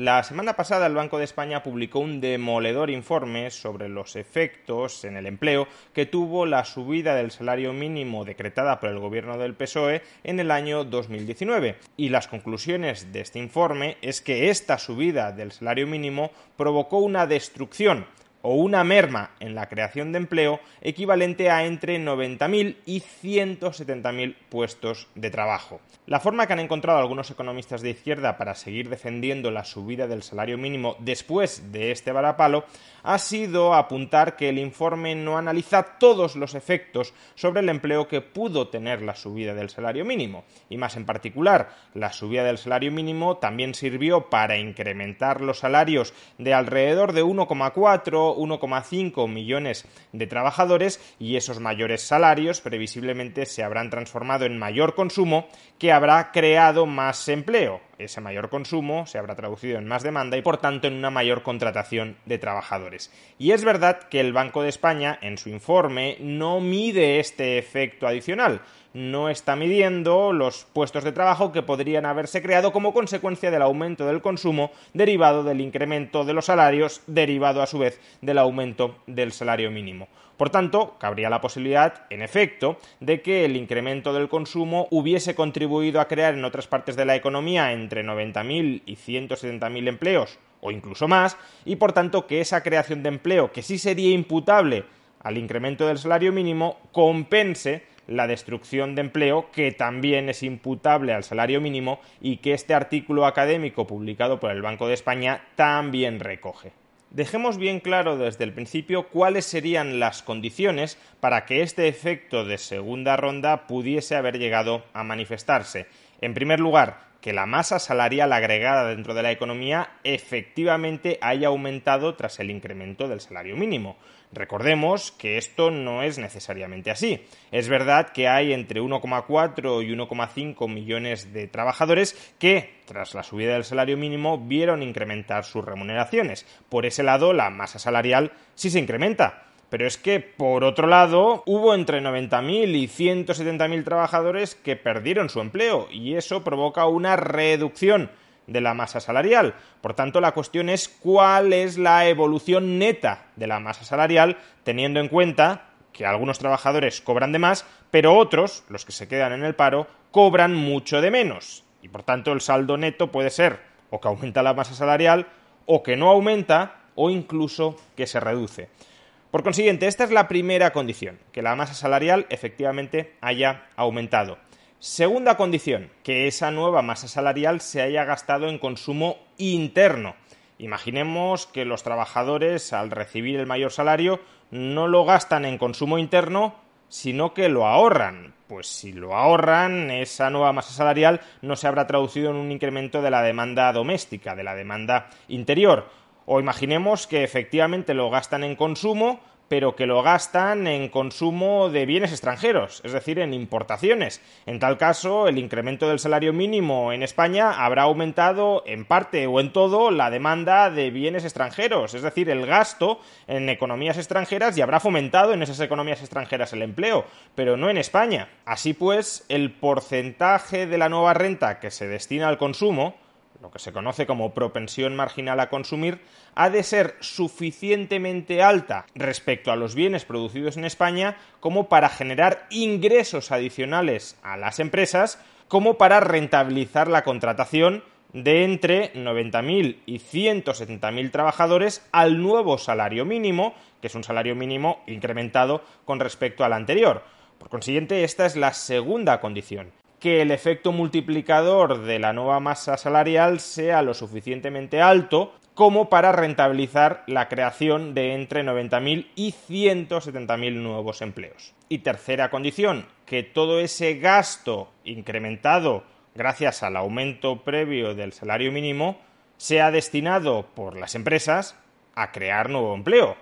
La semana pasada el Banco de España publicó un demoledor informe sobre los efectos en el empleo que tuvo la subida del salario mínimo decretada por el gobierno del PSOE en el año 2019. Y las conclusiones de este informe es que esta subida del salario mínimo provocó una destrucción o una merma en la creación de empleo equivalente a entre 90.000 y 170.000 puestos de trabajo. La forma que han encontrado algunos economistas de izquierda para seguir defendiendo la subida del salario mínimo después de este varapalo ha sido apuntar que el informe no analiza todos los efectos sobre el empleo que pudo tener la subida del salario mínimo, y más en particular, la subida del salario mínimo también sirvió para incrementar los salarios de alrededor de 1,4 1,5 millones de trabajadores y esos mayores salarios previsiblemente se habrán transformado en mayor consumo que habrá creado más empleo. Ese mayor consumo se habrá traducido en más demanda y por tanto en una mayor contratación de trabajadores. Y es verdad que el Banco de España en su informe no mide este efecto adicional, no está midiendo los puestos de trabajo que podrían haberse creado como consecuencia del aumento del consumo derivado del incremento de los salarios, derivado a su vez del aumento del salario mínimo. Por tanto, cabría la posibilidad, en efecto, de que el incremento del consumo hubiese contribuido a crear en otras partes de la economía entre 90.000 y 170.000 empleos, o incluso más, y por tanto que esa creación de empleo, que sí sería imputable al incremento del salario mínimo, compense la destrucción de empleo, que también es imputable al salario mínimo y que este artículo académico publicado por el Banco de España también recoge. Dejemos bien claro desde el principio cuáles serían las condiciones para que este efecto de segunda ronda pudiese haber llegado a manifestarse. En primer lugar, que la masa salarial agregada dentro de la economía efectivamente haya aumentado tras el incremento del salario mínimo. Recordemos que esto no es necesariamente así. Es verdad que hay entre 1,4 y 1,5 millones de trabajadores que, tras la subida del salario mínimo, vieron incrementar sus remuneraciones. Por ese lado, la masa salarial sí se incrementa. Pero es que, por otro lado, hubo entre 90.000 y 170.000 trabajadores que perdieron su empleo y eso provoca una reducción de la masa salarial. Por tanto, la cuestión es cuál es la evolución neta de la masa salarial, teniendo en cuenta que algunos trabajadores cobran de más, pero otros, los que se quedan en el paro, cobran mucho de menos. Y por tanto, el saldo neto puede ser o que aumenta la masa salarial, o que no aumenta, o incluso que se reduce. Por consiguiente, esta es la primera condición, que la masa salarial efectivamente haya aumentado. Segunda condición, que esa nueva masa salarial se haya gastado en consumo interno. Imaginemos que los trabajadores, al recibir el mayor salario, no lo gastan en consumo interno, sino que lo ahorran. Pues si lo ahorran, esa nueva masa salarial no se habrá traducido en un incremento de la demanda doméstica, de la demanda interior. O imaginemos que efectivamente lo gastan en consumo, pero que lo gastan en consumo de bienes extranjeros, es decir, en importaciones. En tal caso, el incremento del salario mínimo en España habrá aumentado en parte o en todo la demanda de bienes extranjeros, es decir, el gasto en economías extranjeras y habrá fomentado en esas economías extranjeras el empleo, pero no en España. Así pues, el porcentaje de la nueva renta que se destina al consumo lo que se conoce como propensión marginal a consumir, ha de ser suficientemente alta respecto a los bienes producidos en España como para generar ingresos adicionales a las empresas, como para rentabilizar la contratación de entre 90.000 y 170.000 trabajadores al nuevo salario mínimo, que es un salario mínimo incrementado con respecto al anterior. Por consiguiente, esta es la segunda condición que el efecto multiplicador de la nueva masa salarial sea lo suficientemente alto como para rentabilizar la creación de entre 90.000 y 170.000 nuevos empleos. Y tercera condición, que todo ese gasto incrementado gracias al aumento previo del salario mínimo sea destinado por las empresas a crear nuevo empleo,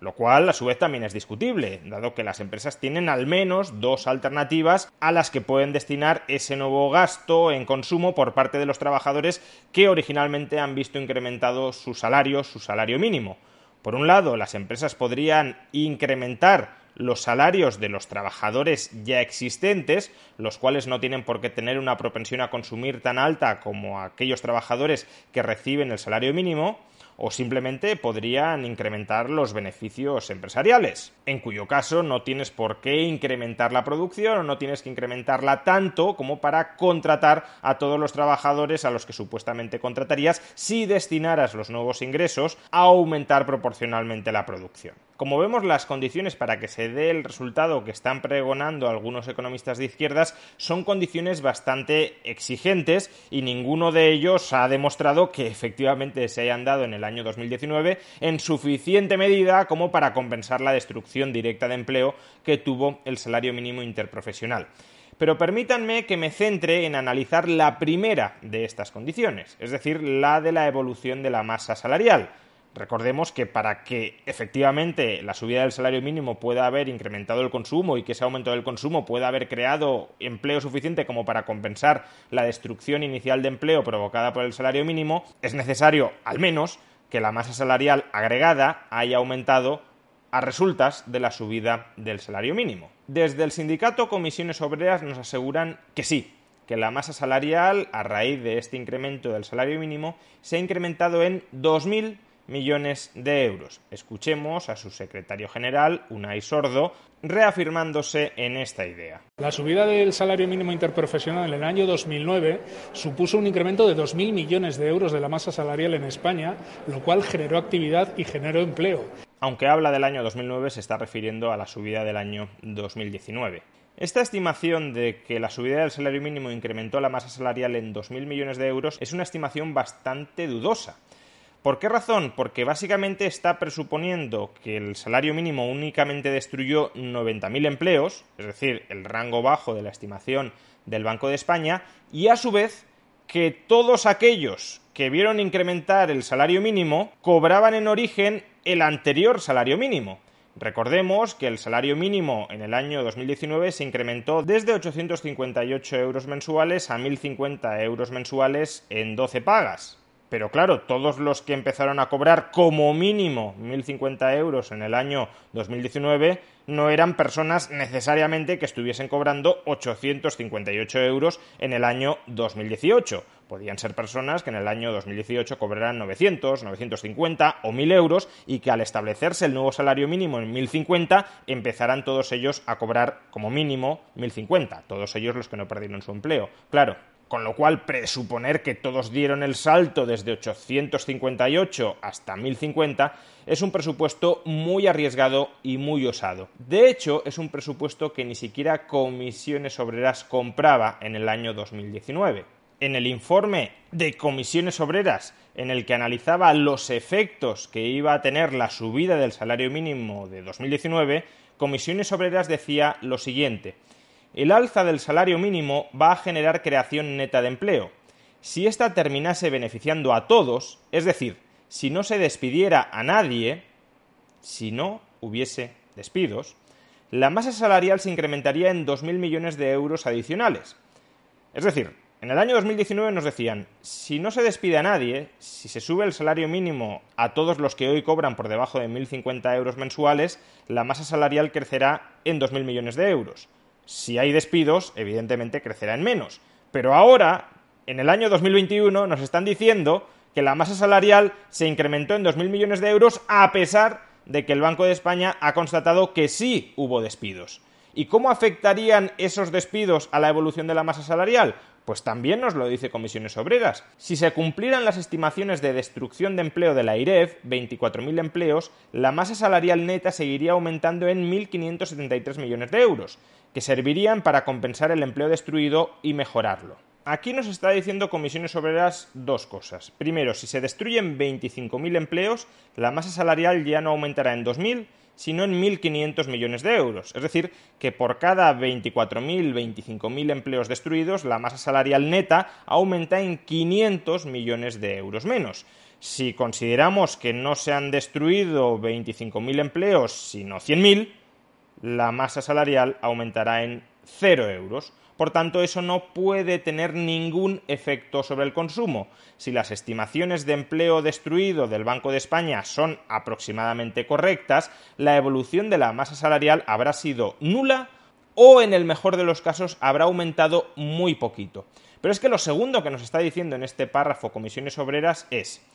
lo cual a su vez también es discutible, dado que las empresas tienen al menos dos alternativas a las que pueden destinar ese nuevo gasto en consumo por parte de los trabajadores que originalmente han visto incrementado su salario, su salario mínimo. Por un lado, las empresas podrían incrementar los salarios de los trabajadores ya existentes, los cuales no tienen por qué tener una propensión a consumir tan alta como aquellos trabajadores que reciben el salario mínimo, o simplemente podrían incrementar los beneficios empresariales, en cuyo caso no tienes por qué incrementar la producción o no tienes que incrementarla tanto como para contratar a todos los trabajadores a los que supuestamente contratarías si destinaras los nuevos ingresos a aumentar proporcionalmente la producción. Como vemos, las condiciones para que se dé el resultado que están pregonando algunos economistas de izquierdas son condiciones bastante exigentes y ninguno de ellos ha demostrado que efectivamente se hayan dado en el año 2019 en suficiente medida como para compensar la destrucción directa de empleo que tuvo el salario mínimo interprofesional. Pero permítanme que me centre en analizar la primera de estas condiciones, es decir, la de la evolución de la masa salarial Recordemos que para que efectivamente la subida del salario mínimo pueda haber incrementado el consumo y que ese aumento del consumo pueda haber creado empleo suficiente como para compensar la destrucción inicial de empleo provocada por el salario mínimo, es necesario, al menos, que la masa salarial agregada haya aumentado a resultas de la subida del salario mínimo. Desde el sindicato Comisiones Obreras nos aseguran que sí, que la masa salarial, a raíz de este incremento del salario mínimo, se ha incrementado en 2.000 millones de euros. Escuchemos a su secretario general, Unai Sordo, reafirmándose en esta idea. La subida del salario mínimo interprofesional en el año 2009 supuso un incremento de 2.000 millones de euros de la masa salarial en España, lo cual generó actividad y generó empleo. Aunque habla del año 2009, se está refiriendo a la subida del año 2019. Esta estimación de que la subida del salario mínimo incrementó la masa salarial en 2.000 millones de euros es una estimación bastante dudosa. ¿Por qué razón? Porque básicamente está presuponiendo que el salario mínimo únicamente destruyó 90.000 empleos, es decir, el rango bajo de la estimación del Banco de España, y a su vez que todos aquellos que vieron incrementar el salario mínimo cobraban en origen el anterior salario mínimo. Recordemos que el salario mínimo en el año 2019 se incrementó desde 858 euros mensuales a 1.050 euros mensuales en 12 pagas. Pero claro, todos los que empezaron a cobrar como mínimo 1.050 euros en el año 2019 no eran personas necesariamente que estuviesen cobrando 858 euros en el año 2018. Podían ser personas que en el año 2018 cobraran 900, 950 o 1.000 euros y que al establecerse el nuevo salario mínimo en 1.050 empezaran todos ellos a cobrar como mínimo 1.050, todos ellos los que no perdieron su empleo. Claro, con lo cual presuponer que todos dieron el salto desde 858 hasta 1050 es un presupuesto muy arriesgado y muy osado. De hecho, es un presupuesto que ni siquiera Comisiones Obreras compraba en el año 2019. En el informe de Comisiones Obreras, en el que analizaba los efectos que iba a tener la subida del salario mínimo de 2019, Comisiones Obreras decía lo siguiente el alza del salario mínimo va a generar creación neta de empleo. Si ésta terminase beneficiando a todos, es decir, si no se despidiera a nadie, si no hubiese despidos, la masa salarial se incrementaría en 2.000 millones de euros adicionales. Es decir, en el año 2019 nos decían, si no se despide a nadie, si se sube el salario mínimo a todos los que hoy cobran por debajo de 1.050 euros mensuales, la masa salarial crecerá en 2.000 millones de euros. Si hay despidos, evidentemente crecerá en menos. Pero ahora, en el año 2021, nos están diciendo que la masa salarial se incrementó en 2.000 millones de euros a pesar de que el Banco de España ha constatado que sí hubo despidos. ¿Y cómo afectarían esos despidos a la evolución de la masa salarial? Pues también nos lo dice Comisiones Obreras. Si se cumplieran las estimaciones de destrucción de empleo de la IREF, 24.000 empleos, la masa salarial neta seguiría aumentando en 1.573 millones de euros, que servirían para compensar el empleo destruido y mejorarlo. Aquí nos está diciendo Comisiones Obreras dos cosas. Primero, si se destruyen 25.000 empleos, la masa salarial ya no aumentará en 2.000, sino en 1.500 millones de euros. Es decir, que por cada 24.000, 25.000 empleos destruidos, la masa salarial neta aumenta en 500 millones de euros menos. Si consideramos que no se han destruido 25.000 empleos, sino 100.000, la masa salarial aumentará en 0 euros. Por tanto, eso no puede tener ningún efecto sobre el consumo. Si las estimaciones de empleo destruido del Banco de España son aproximadamente correctas, la evolución de la masa salarial habrá sido nula o, en el mejor de los casos, habrá aumentado muy poquito. Pero es que lo segundo que nos está diciendo en este párrafo Comisiones Obreras es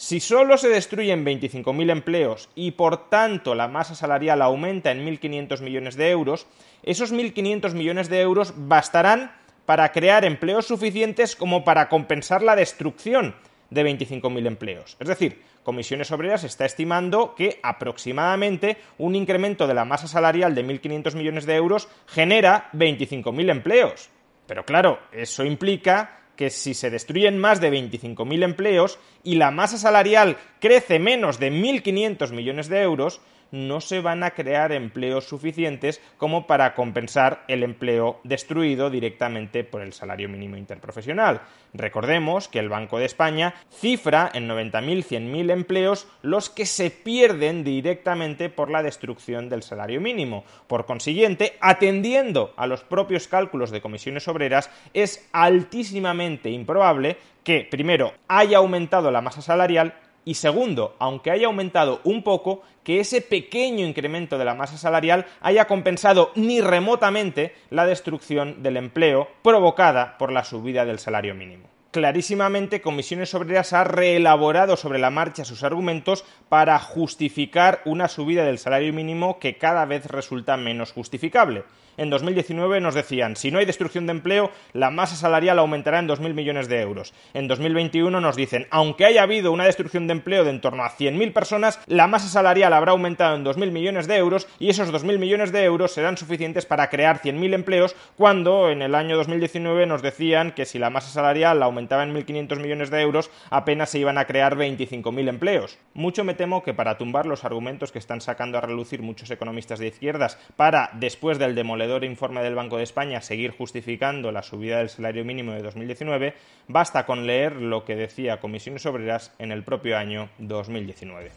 si solo se destruyen 25.000 empleos y por tanto la masa salarial aumenta en 1.500 millones de euros, esos 1.500 millones de euros bastarán para crear empleos suficientes como para compensar la destrucción de 25.000 empleos. Es decir, Comisiones Obreras está estimando que aproximadamente un incremento de la masa salarial de 1.500 millones de euros genera 25.000 empleos. Pero claro, eso implica que si se destruyen más de 25.000 empleos y la masa salarial crece menos de 1.500 millones de euros, no se van a crear empleos suficientes como para compensar el empleo destruido directamente por el salario mínimo interprofesional. Recordemos que el Banco de España cifra en 90.000, 100.000 empleos los que se pierden directamente por la destrucción del salario mínimo. Por consiguiente, atendiendo a los propios cálculos de comisiones obreras, es altísimamente improbable que, primero, haya aumentado la masa salarial y segundo, aunque haya aumentado un poco, que ese pequeño incremento de la masa salarial haya compensado ni remotamente la destrucción del empleo provocada por la subida del salario mínimo. Clarísimamente, Comisiones Obreras ha reelaborado sobre la marcha sus argumentos para justificar una subida del salario mínimo que cada vez resulta menos justificable en 2019 nos decían, si no hay destrucción de empleo, la masa salarial aumentará en 2.000 millones de euros. En 2021 nos dicen, aunque haya habido una destrucción de empleo de en torno a 100.000 personas, la masa salarial habrá aumentado en 2.000 millones de euros y esos 2.000 millones de euros serán suficientes para crear 100.000 empleos cuando en el año 2019 nos decían que si la masa salarial aumentaba en 1.500 millones de euros, apenas se iban a crear 25.000 empleos. Mucho me temo que para tumbar los argumentos que están sacando a relucir muchos economistas de izquierdas para, después del demoledor informe del Banco de España seguir justificando la subida del salario mínimo de 2019, basta con leer lo que decía Comisiones Obreras en el propio año 2019.